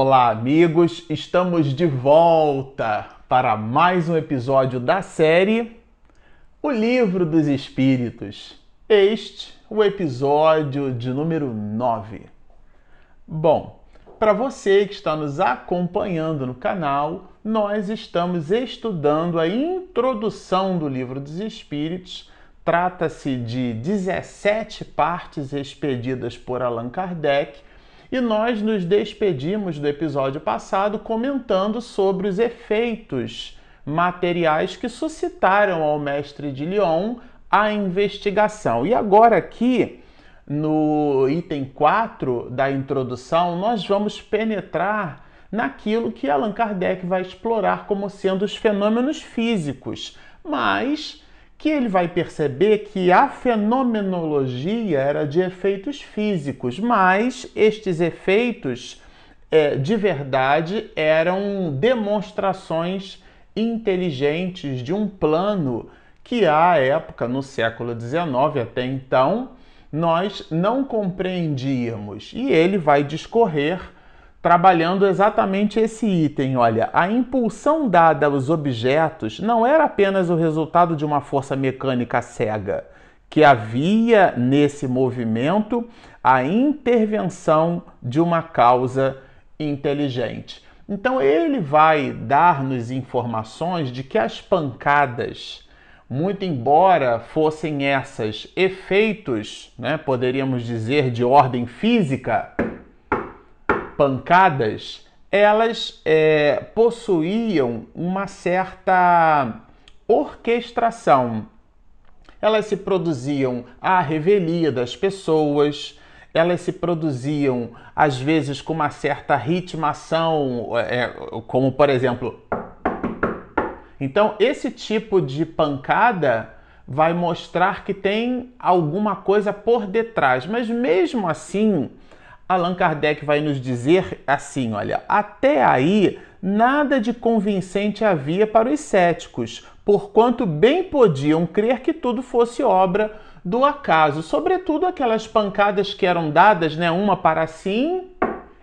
Olá, amigos! Estamos de volta para mais um episódio da série O Livro dos Espíritos. Este, o episódio de número 9. Bom, para você que está nos acompanhando no canal, nós estamos estudando a introdução do Livro dos Espíritos. Trata-se de 17 partes expedidas por Allan Kardec e nós nos despedimos do episódio passado comentando sobre os efeitos materiais que suscitaram ao mestre de Lyon a investigação. E agora aqui, no item 4 da introdução, nós vamos penetrar naquilo que Allan Kardec vai explorar como sendo os fenômenos físicos, mas que ele vai perceber que a fenomenologia era de efeitos físicos, mas estes efeitos é, de verdade eram demonstrações inteligentes de um plano que à época, no século XIX até então, nós não compreendíamos. E ele vai discorrer trabalhando exatamente esse item. Olha, a impulsão dada aos objetos não era apenas o resultado de uma força mecânica cega, que havia nesse movimento a intervenção de uma causa inteligente. Então ele vai dar-nos informações de que as pancadas, muito embora fossem essas efeitos, né, poderíamos dizer de ordem física, pancadas, elas é, possuíam uma certa orquestração. Elas se produziam à revelia das pessoas, elas se produziam às vezes com uma certa ritmação, é, como por exemplo. Então, esse tipo de pancada vai mostrar que tem alguma coisa por detrás, mas mesmo assim, Allan Kardec vai nos dizer assim: olha, até aí nada de convincente havia para os céticos, porquanto bem podiam crer que tudo fosse obra do acaso, sobretudo aquelas pancadas que eram dadas, né, uma para sim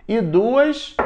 e duas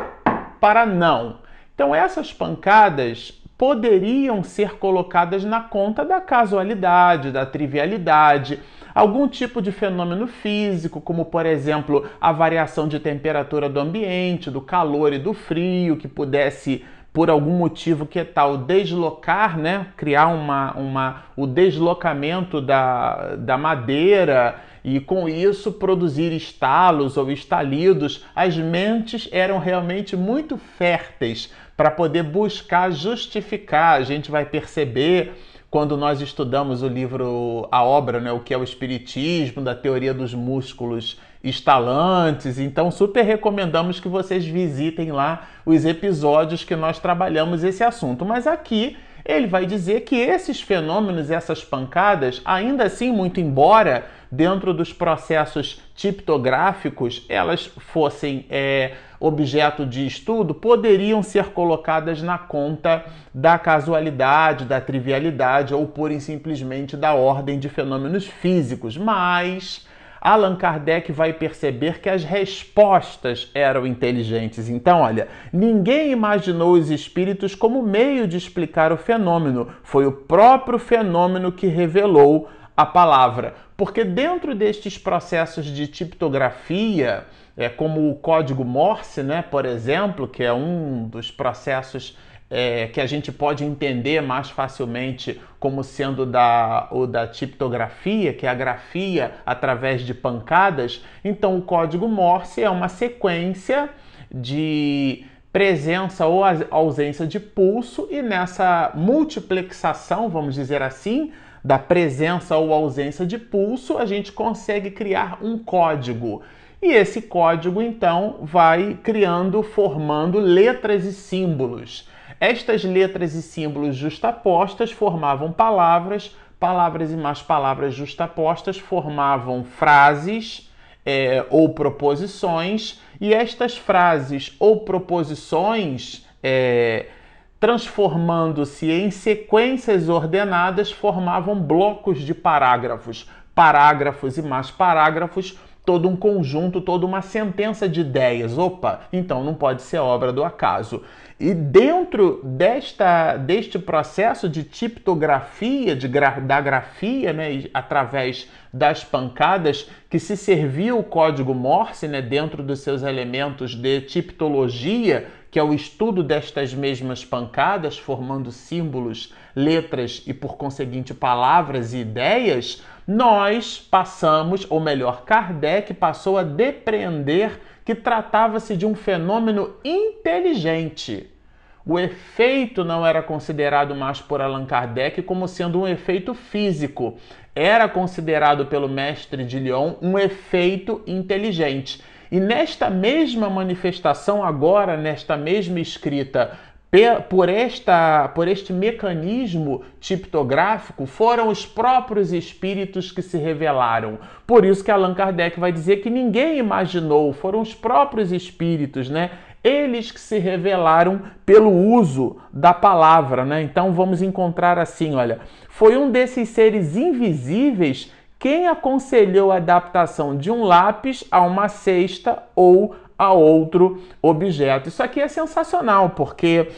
para não. Então essas pancadas poderiam ser colocadas na conta da casualidade, da trivialidade, algum tipo de fenômeno físico, como por exemplo a variação de temperatura do ambiente, do calor e do frio, que pudesse por algum motivo que tal deslocar, né, criar uma, uma, o deslocamento da, da madeira e com isso produzir estalos ou estalidos, as mentes eram realmente muito férteis para poder buscar justificar. A gente vai perceber quando nós estudamos o livro, a obra, né, o que é o espiritismo, da teoria dos músculos estalantes. Então, super recomendamos que vocês visitem lá os episódios que nós trabalhamos esse assunto. Mas aqui ele vai dizer que esses fenômenos, essas pancadas, ainda assim, muito embora dentro dos processos tiptográficos elas fossem é, objeto de estudo, poderiam ser colocadas na conta da casualidade, da trivialidade ou e simplesmente da ordem de fenômenos físicos. Mas Allan Kardec vai perceber que as respostas eram inteligentes. Então, olha, ninguém imaginou os espíritos como meio de explicar o fenômeno, foi o próprio fenômeno que revelou a palavra. Porque dentro destes processos de tiptografia, é, como o código Morse, né, por exemplo, que é um dos processos é, que a gente pode entender mais facilmente como sendo da, o da tiptografia, que é a grafia através de pancadas. Então, o código Morse é uma sequência de presença ou ausência de pulso, e nessa multiplexação, vamos dizer assim, da presença ou ausência de pulso, a gente consegue criar um código. E esse código então vai criando, formando letras e símbolos. Estas letras e símbolos justapostas formavam palavras, palavras e mais palavras justapostas formavam frases é, ou proposições, e estas frases ou proposições é, transformando-se em sequências ordenadas, formavam blocos de parágrafos, parágrafos e mais parágrafos, todo um conjunto, toda uma sentença de ideias. Opa, então não pode ser obra do acaso. E dentro desta, deste processo de tiptografia, de gra, da grafia, né, através das pancadas, que se servia o código Morse né, dentro dos seus elementos de tiptologia, que é o estudo destas mesmas pancadas, formando símbolos, letras e, por conseguinte, palavras e ideias, nós passamos, ou melhor, Kardec passou a depreender que tratava-se de um fenômeno inteligente. O efeito não era considerado mais por Allan Kardec como sendo um efeito físico, era considerado pelo mestre de Lyon um efeito inteligente. E nesta mesma manifestação, agora, nesta mesma escrita, por, esta, por este mecanismo tiptográfico, foram os próprios espíritos que se revelaram. Por isso que Allan Kardec vai dizer que ninguém imaginou, foram os próprios espíritos, né? Eles que se revelaram pelo uso da palavra, né? Então vamos encontrar assim, olha, foi um desses seres invisíveis quem aconselhou a adaptação de um lápis a uma cesta ou a outro objeto. Isso aqui é sensacional, porque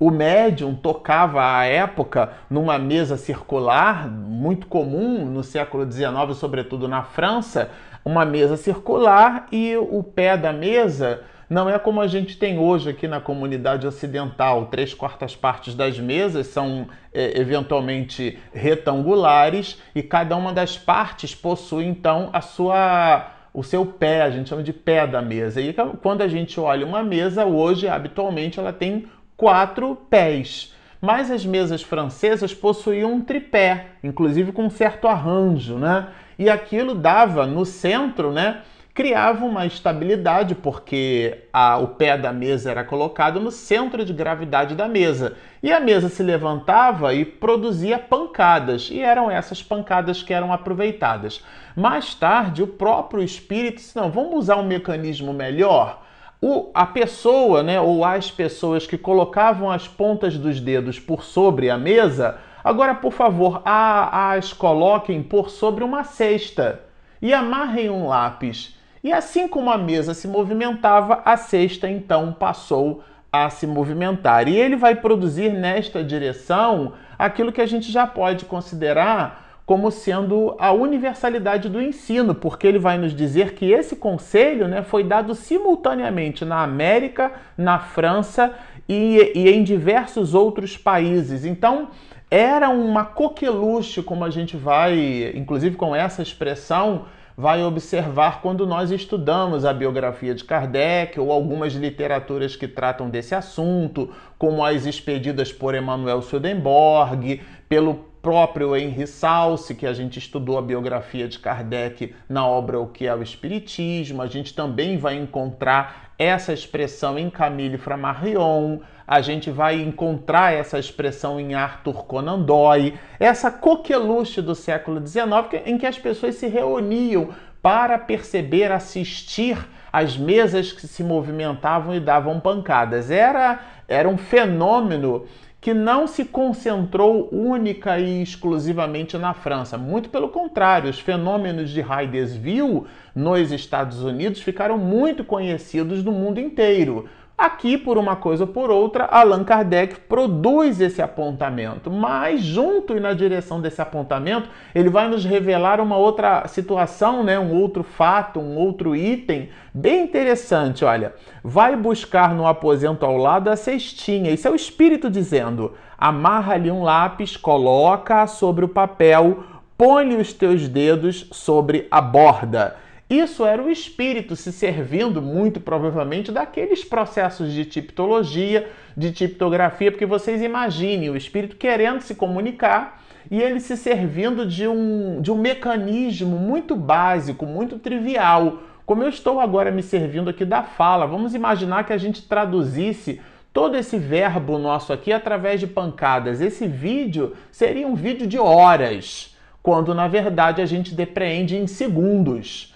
o médium tocava à época numa mesa circular, muito comum no século XIX, sobretudo na França, uma mesa circular e o pé da mesa não é como a gente tem hoje aqui na comunidade ocidental. Três quartas partes das mesas são é, eventualmente retangulares e cada uma das partes possui então a sua o seu pé, a gente chama de pé da mesa. E quando a gente olha uma mesa hoje, habitualmente ela tem quatro pés. Mas as mesas francesas possuíam um tripé, inclusive com um certo arranjo, né? E aquilo dava no centro, né? Criava uma estabilidade, porque a, o pé da mesa era colocado no centro de gravidade da mesa. E a mesa se levantava e produzia pancadas, e eram essas pancadas que eram aproveitadas. Mais tarde, o próprio espírito disse: não, vamos usar um mecanismo melhor. O, a pessoa, né, ou as pessoas que colocavam as pontas dos dedos por sobre a mesa, agora, por favor, as coloquem por sobre uma cesta e amarrem um lápis. E assim como a mesa se movimentava, a cesta então passou a se movimentar. E ele vai produzir nesta direção aquilo que a gente já pode considerar como sendo a universalidade do ensino, porque ele vai nos dizer que esse conselho né, foi dado simultaneamente na América, na França e, e em diversos outros países. Então, era uma coqueluche, como a gente vai, inclusive com essa expressão, vai observar quando nós estudamos a biografia de Kardec ou algumas literaturas que tratam desse assunto, como as expedidas por Emanuel Swedenborg, pelo próprio Henry Salce, que a gente estudou a biografia de Kardec na obra O que é o Espiritismo. A gente também vai encontrar essa expressão em Camille Flammarion, a gente vai encontrar essa expressão em Arthur Conan Doyle, essa coqueluche do século XIX, em que as pessoas se reuniam para perceber, assistir às mesas que se movimentavam e davam pancadas. Era, era um fenômeno que não se concentrou única e exclusivamente na França. Muito pelo contrário, os fenômenos de Hydesville nos Estados Unidos ficaram muito conhecidos no mundo inteiro. Aqui, por uma coisa ou por outra, Allan Kardec produz esse apontamento, mas junto e na direção desse apontamento, ele vai nos revelar uma outra situação, né? um outro fato, um outro item bem interessante. Olha, vai buscar no aposento ao lado a cestinha, isso é o espírito dizendo: amarra ali um lápis, coloca sobre o papel, põe os teus dedos sobre a borda. Isso era o espírito se servindo, muito provavelmente, daqueles processos de tipologia, de tiptografia, porque vocês imaginem o espírito querendo se comunicar e ele se servindo de um, de um mecanismo muito básico, muito trivial. Como eu estou agora me servindo aqui da fala, vamos imaginar que a gente traduzisse todo esse verbo nosso aqui através de pancadas. Esse vídeo seria um vídeo de horas, quando na verdade a gente depreende em segundos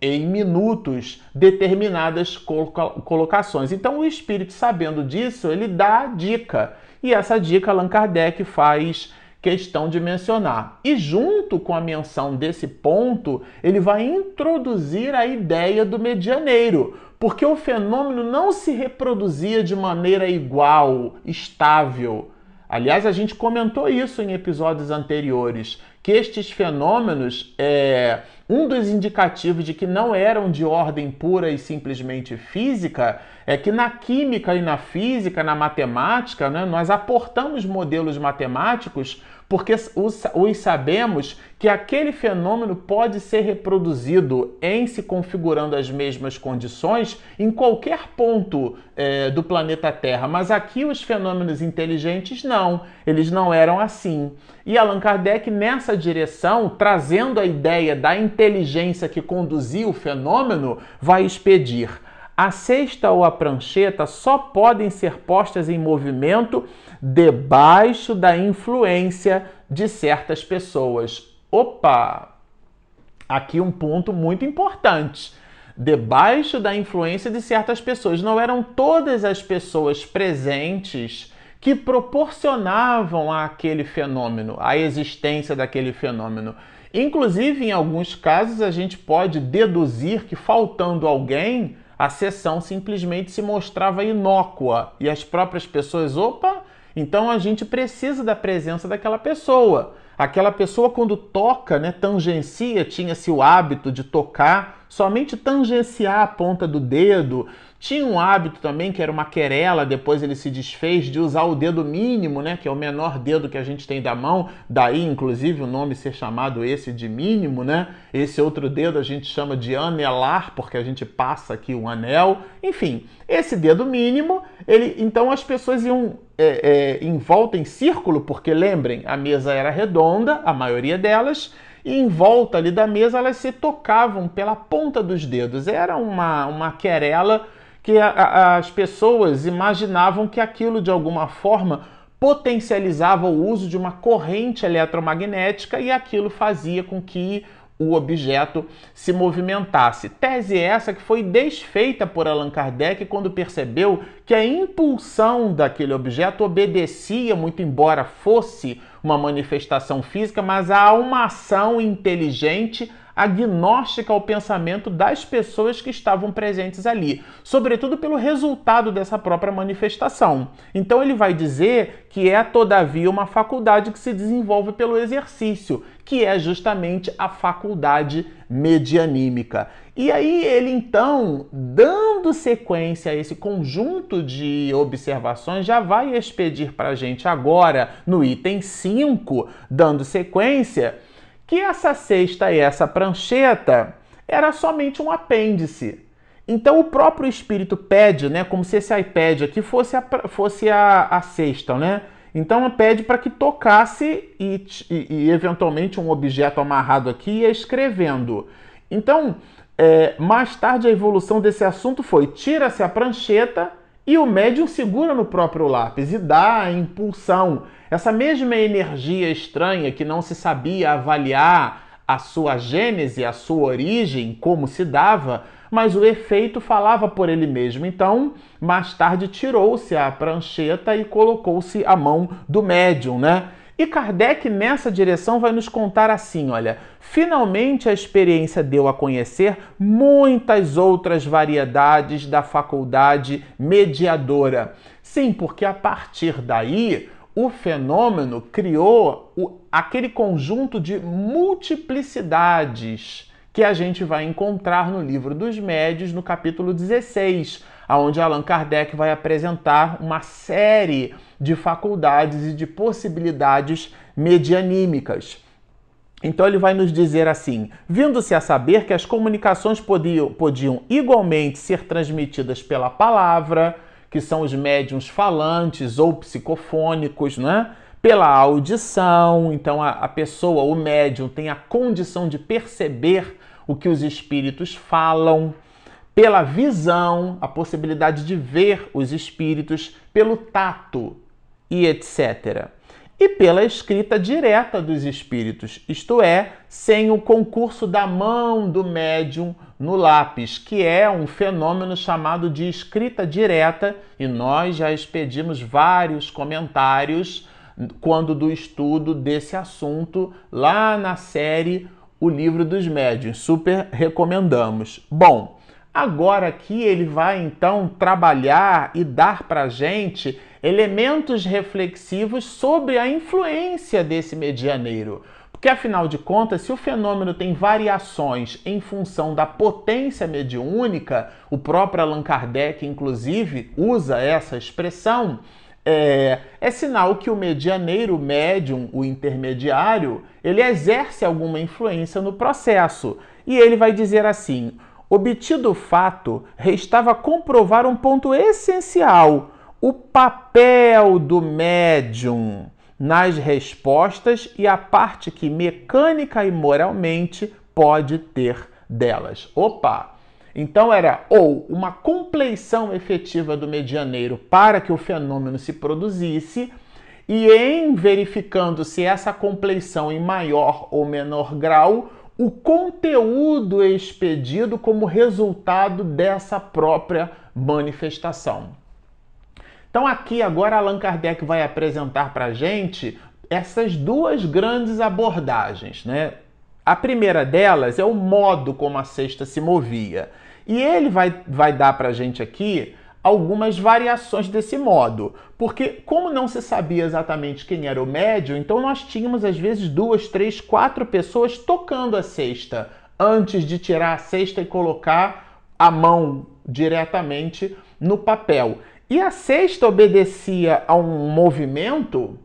em minutos determinadas colocações. Então, o espírito, sabendo disso, ele dá a dica. E essa dica Allan Kardec faz questão de mencionar. E junto com a menção desse ponto, ele vai introduzir a ideia do medianeiro, porque o fenômeno não se reproduzia de maneira igual, estável. Aliás, a gente comentou isso em episódios anteriores, que estes fenômenos, é, um dos indicativos de que não eram de ordem pura e simplesmente física, é que na química e na física, na matemática, né, nós aportamos modelos matemáticos porque os, os, sabemos que aquele fenômeno pode ser reproduzido em se configurando as mesmas condições em qualquer ponto é, do planeta Terra. Mas aqui os fenômenos inteligentes não, eles não eram assim. E Allan Kardec, nessa direção, trazendo a ideia da inteligência que conduzia o fenômeno, vai expedir a cesta ou a prancheta só podem ser postas em movimento debaixo da influência de certas pessoas. Opa! Aqui um ponto muito importante. Debaixo da influência de certas pessoas. Não eram todas as pessoas presentes que proporcionavam àquele fenômeno, a existência daquele fenômeno. Inclusive, em alguns casos, a gente pode deduzir que faltando alguém, a sessão simplesmente se mostrava inócua e as próprias pessoas, opa, então a gente precisa da presença daquela pessoa. Aquela pessoa, quando toca, né, tangencia, tinha-se o hábito de tocar, somente tangenciar a ponta do dedo, tinha um hábito também, que era uma querela, depois ele se desfez, de usar o dedo mínimo, né, que é o menor dedo que a gente tem da mão, daí inclusive o nome ser chamado esse de mínimo, né? Esse outro dedo a gente chama de anelar, porque a gente passa aqui um anel. Enfim, esse dedo mínimo, ele, então as pessoas iam é, é, em volta em círculo, porque lembrem, a mesa era redonda, a maioria delas, e em volta ali da mesa elas se tocavam pela ponta dos dedos. Era uma, uma querela que a, a, as pessoas imaginavam que aquilo de alguma forma potencializava o uso de uma corrente eletromagnética e aquilo fazia com que o objeto se movimentasse. Tese essa que foi desfeita por Allan Kardec quando percebeu que a impulsão daquele objeto obedecia, muito embora fosse uma manifestação física, mas a uma ação inteligente agnóstica ao pensamento das pessoas que estavam presentes ali, sobretudo pelo resultado dessa própria manifestação. Então ele vai dizer que é todavia uma faculdade que se desenvolve pelo exercício, que é justamente a faculdade medianímica. E aí ele então, dando sequência a esse conjunto de observações, já vai expedir para a gente agora no item 5, dando sequência que essa cesta e essa prancheta era somente um apêndice. Então o próprio espírito pede, né, como se esse iPad aqui fosse a, fosse a, a cesta, né? Então pede para que tocasse e, e, e, eventualmente um objeto amarrado aqui ia escrevendo. Então, é, mais tarde a evolução desse assunto foi tira-se a prancheta e o médium segura no próprio lápis e dá a impulsão. Essa mesma energia estranha que não se sabia avaliar a sua gênese, a sua origem, como se dava, mas o efeito falava por ele mesmo. Então, mais tarde tirou-se a prancheta e colocou-se a mão do médium, né? E Kardec, nessa direção, vai nos contar assim: olha, finalmente a experiência deu a conhecer muitas outras variedades da faculdade mediadora. Sim, porque a partir daí o fenômeno criou o, aquele conjunto de multiplicidades que a gente vai encontrar no livro dos médios, no capítulo 16, onde Allan Kardec vai apresentar uma série de faculdades e de possibilidades medianímicas. Então ele vai nos dizer assim: vindo-se a saber que as comunicações podiam, podiam igualmente ser transmitidas pela palavra, que são os médiums falantes ou psicofônicos, né? pela audição, então a, a pessoa, o médium, tem a condição de perceber o que os espíritos falam pela visão, a possibilidade de ver os espíritos, pelo tato e etc. E pela escrita direta dos espíritos, isto é, sem o concurso da mão do médium no lápis, que é um fenômeno chamado de escrita direta, e nós já expedimos vários comentários quando do estudo desse assunto lá na série O Livro dos Médiuns. Super recomendamos. Bom, agora aqui ele vai então trabalhar e dar para gente elementos reflexivos sobre a influência desse medianeiro. Porque afinal de contas, se o fenômeno tem variações em função da potência mediúnica, o próprio Allan Kardec, inclusive, usa essa expressão, é, é, sinal que o medianeiro, o médium, o intermediário, ele exerce alguma influência no processo. E ele vai dizer assim: obtido o fato, restava comprovar um ponto essencial: o papel do médium nas respostas e a parte que mecânica e moralmente pode ter delas. Opa! Então era ou uma compleição efetiva do medianeiro para que o fenômeno se produzisse, e em verificando se essa compleição em maior ou menor grau, o conteúdo expedido como resultado dessa própria manifestação. Então aqui agora Allan Kardec vai apresentar para a gente essas duas grandes abordagens, né? A primeira delas é o modo como a cesta se movia. E ele vai, vai dar para a gente aqui algumas variações desse modo. Porque, como não se sabia exatamente quem era o médium, então nós tínhamos às vezes duas, três, quatro pessoas tocando a cesta antes de tirar a cesta e colocar a mão diretamente no papel. E a sexta obedecia a um movimento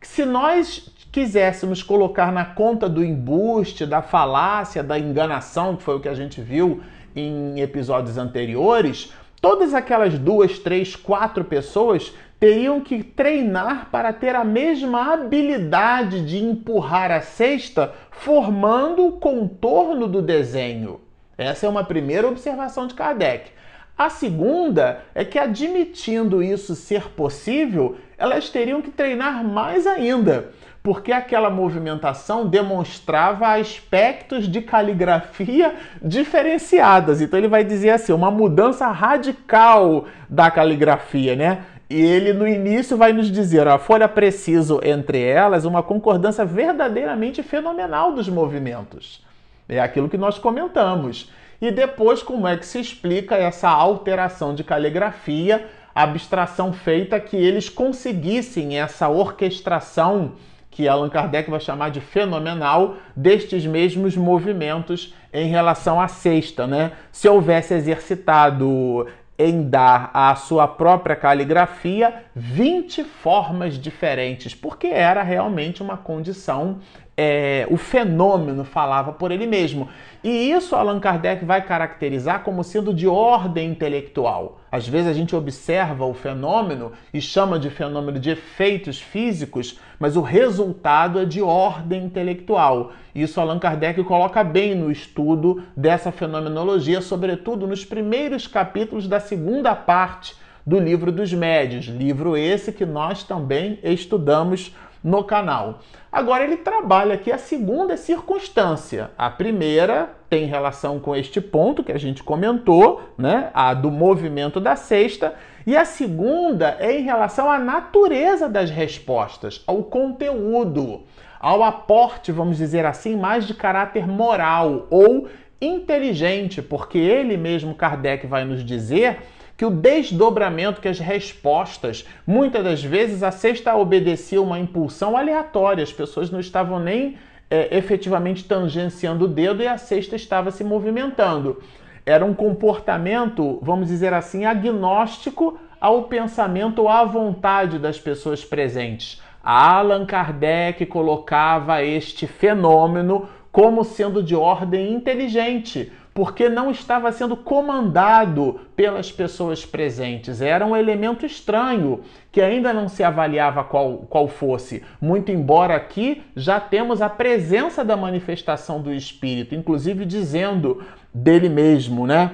que, se nós quiséssemos colocar na conta do embuste, da falácia, da enganação, que foi o que a gente viu em episódios anteriores, todas aquelas duas, três, quatro pessoas teriam que treinar para ter a mesma habilidade de empurrar a cesta, formando o contorno do desenho. Essa é uma primeira observação de Kardec. A segunda é que, admitindo isso ser possível, elas teriam que treinar mais ainda, porque aquela movimentação demonstrava aspectos de caligrafia diferenciadas. Então ele vai dizer assim, uma mudança radical da caligrafia, né? E ele no início vai nos dizer, a folha preciso entre elas, uma concordância verdadeiramente fenomenal dos movimentos. É aquilo que nós comentamos. E depois, como é que se explica essa alteração de caligrafia, abstração feita que eles conseguissem essa orquestração que Allan Kardec vai chamar de fenomenal destes mesmos movimentos em relação à sexta, né? Se houvesse exercitado em dar à sua própria caligrafia 20 formas diferentes, porque era realmente uma condição é, o fenômeno falava por ele mesmo. E isso Allan Kardec vai caracterizar como sendo de ordem intelectual. Às vezes a gente observa o fenômeno e chama de fenômeno de efeitos físicos, mas o resultado é de ordem intelectual. Isso Allan Kardec coloca bem no estudo dessa fenomenologia, sobretudo nos primeiros capítulos da segunda parte do livro dos médios, livro esse que nós também estudamos no canal. Agora ele trabalha aqui a segunda circunstância. A primeira tem relação com este ponto que a gente comentou, né? A do movimento da cesta. E a segunda é em relação à natureza das respostas, ao conteúdo, ao aporte, vamos dizer assim, mais de caráter moral ou inteligente, porque ele mesmo, Kardec, vai nos dizer que o desdobramento, que as respostas, muitas das vezes a cesta obedecia uma impulsão aleatória, as pessoas não estavam nem é, efetivamente tangenciando o dedo e a cesta estava se movimentando. Era um comportamento, vamos dizer assim, agnóstico ao pensamento ou à vontade das pessoas presentes. Allan Kardec colocava este fenômeno como sendo de ordem inteligente, porque não estava sendo comandado pelas pessoas presentes. Era um elemento estranho que ainda não se avaliava qual, qual fosse. Muito embora aqui já temos a presença da manifestação do Espírito, inclusive dizendo dele mesmo, né?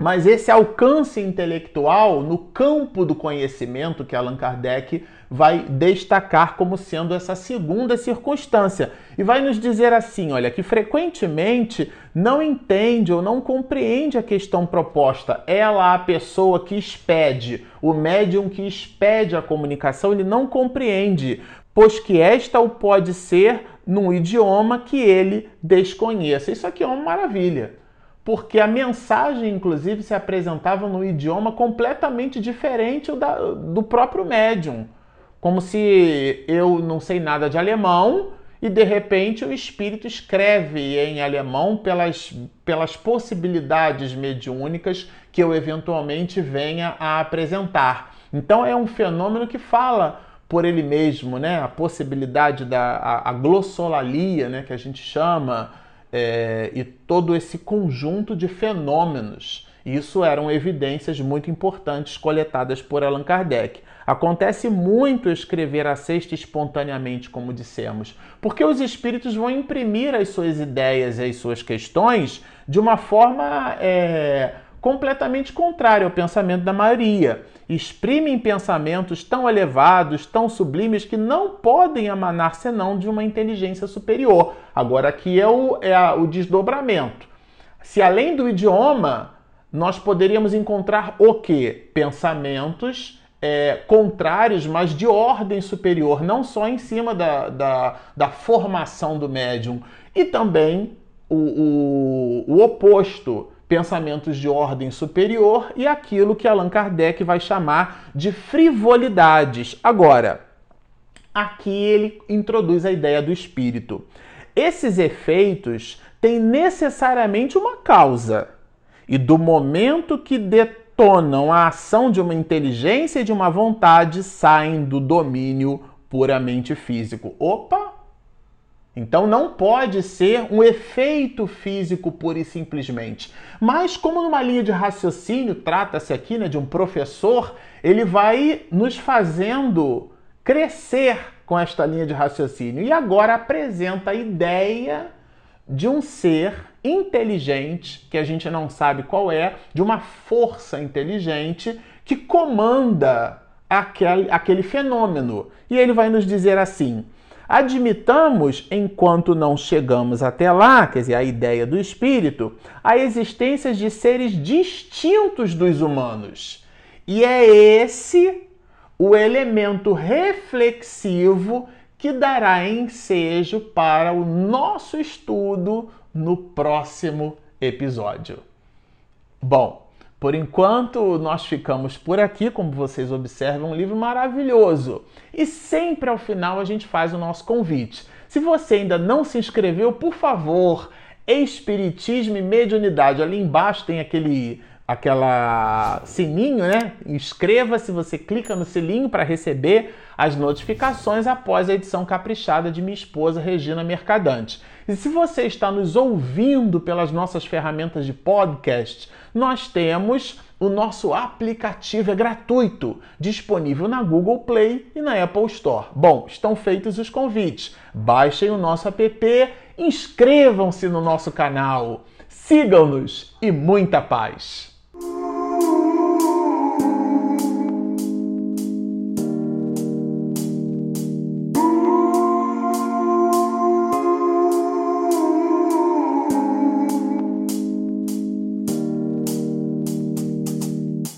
Mas esse alcance intelectual no campo do conhecimento que Allan Kardec vai destacar como sendo essa segunda circunstância e vai nos dizer assim, olha, que frequentemente não entende ou não compreende a questão proposta. Ela, a pessoa que expede, o médium que expede a comunicação, ele não compreende, pois que esta o pode ser num idioma que ele desconheça. Isso aqui é uma maravilha porque a mensagem, inclusive, se apresentava num idioma completamente diferente do próprio médium. Como se eu não sei nada de alemão e de repente o espírito escreve em alemão pelas, pelas possibilidades mediúnicas que eu eventualmente venha a apresentar. Então é um fenômeno que fala por ele mesmo, né? A possibilidade da a, a glossolalia, né? Que a gente chama, é, e todo esse conjunto de fenômenos. Isso eram evidências muito importantes coletadas por Allan Kardec. Acontece muito escrever a cesta espontaneamente, como dissemos, porque os espíritos vão imprimir as suas ideias e as suas questões de uma forma é, completamente contrária ao pensamento da maioria. Exprimem pensamentos tão elevados, tão sublimes, que não podem emanar senão de uma inteligência superior. Agora, aqui é o, é a, o desdobramento. Se além do idioma, nós poderíamos encontrar o que? Pensamentos é, contrários, mas de ordem superior, não só em cima da, da, da formação do médium, e também o, o, o oposto pensamentos de ordem superior e aquilo que Allan Kardec vai chamar de frivolidades. Agora, aqui ele introduz a ideia do espírito. Esses efeitos têm necessariamente uma causa, e do momento que detonam a ação de uma inteligência e de uma vontade, saem do domínio puramente físico. Opa! Então não pode ser um efeito físico pura e simplesmente. Mas como numa linha de raciocínio, trata-se aqui né, de um professor, ele vai nos fazendo crescer com esta linha de raciocínio. E agora apresenta a ideia de um ser inteligente, que a gente não sabe qual é, de uma força inteligente que comanda aquele, aquele fenômeno. E ele vai nos dizer assim: Admitamos, enquanto não chegamos até lá, quer dizer, a ideia do espírito, a existência de seres distintos dos humanos. E é esse o elemento reflexivo que dará ensejo para o nosso estudo no próximo episódio. Bom, por enquanto, nós ficamos por aqui, como vocês observam, um livro maravilhoso. E sempre ao final a gente faz o nosso convite. Se você ainda não se inscreveu, por favor, Espiritismo e Mediunidade. Ali embaixo tem aquele aquela sininho, né? Inscreva-se, você clica no sininho para receber as notificações após a edição caprichada de minha esposa Regina Mercadante. E se você está nos ouvindo pelas nossas ferramentas de podcast, nós temos o nosso aplicativo é gratuito, disponível na Google Play e na Apple Store. Bom, estão feitos os convites. Baixem o nosso app, inscrevam-se no nosso canal, sigam-nos e muita paz!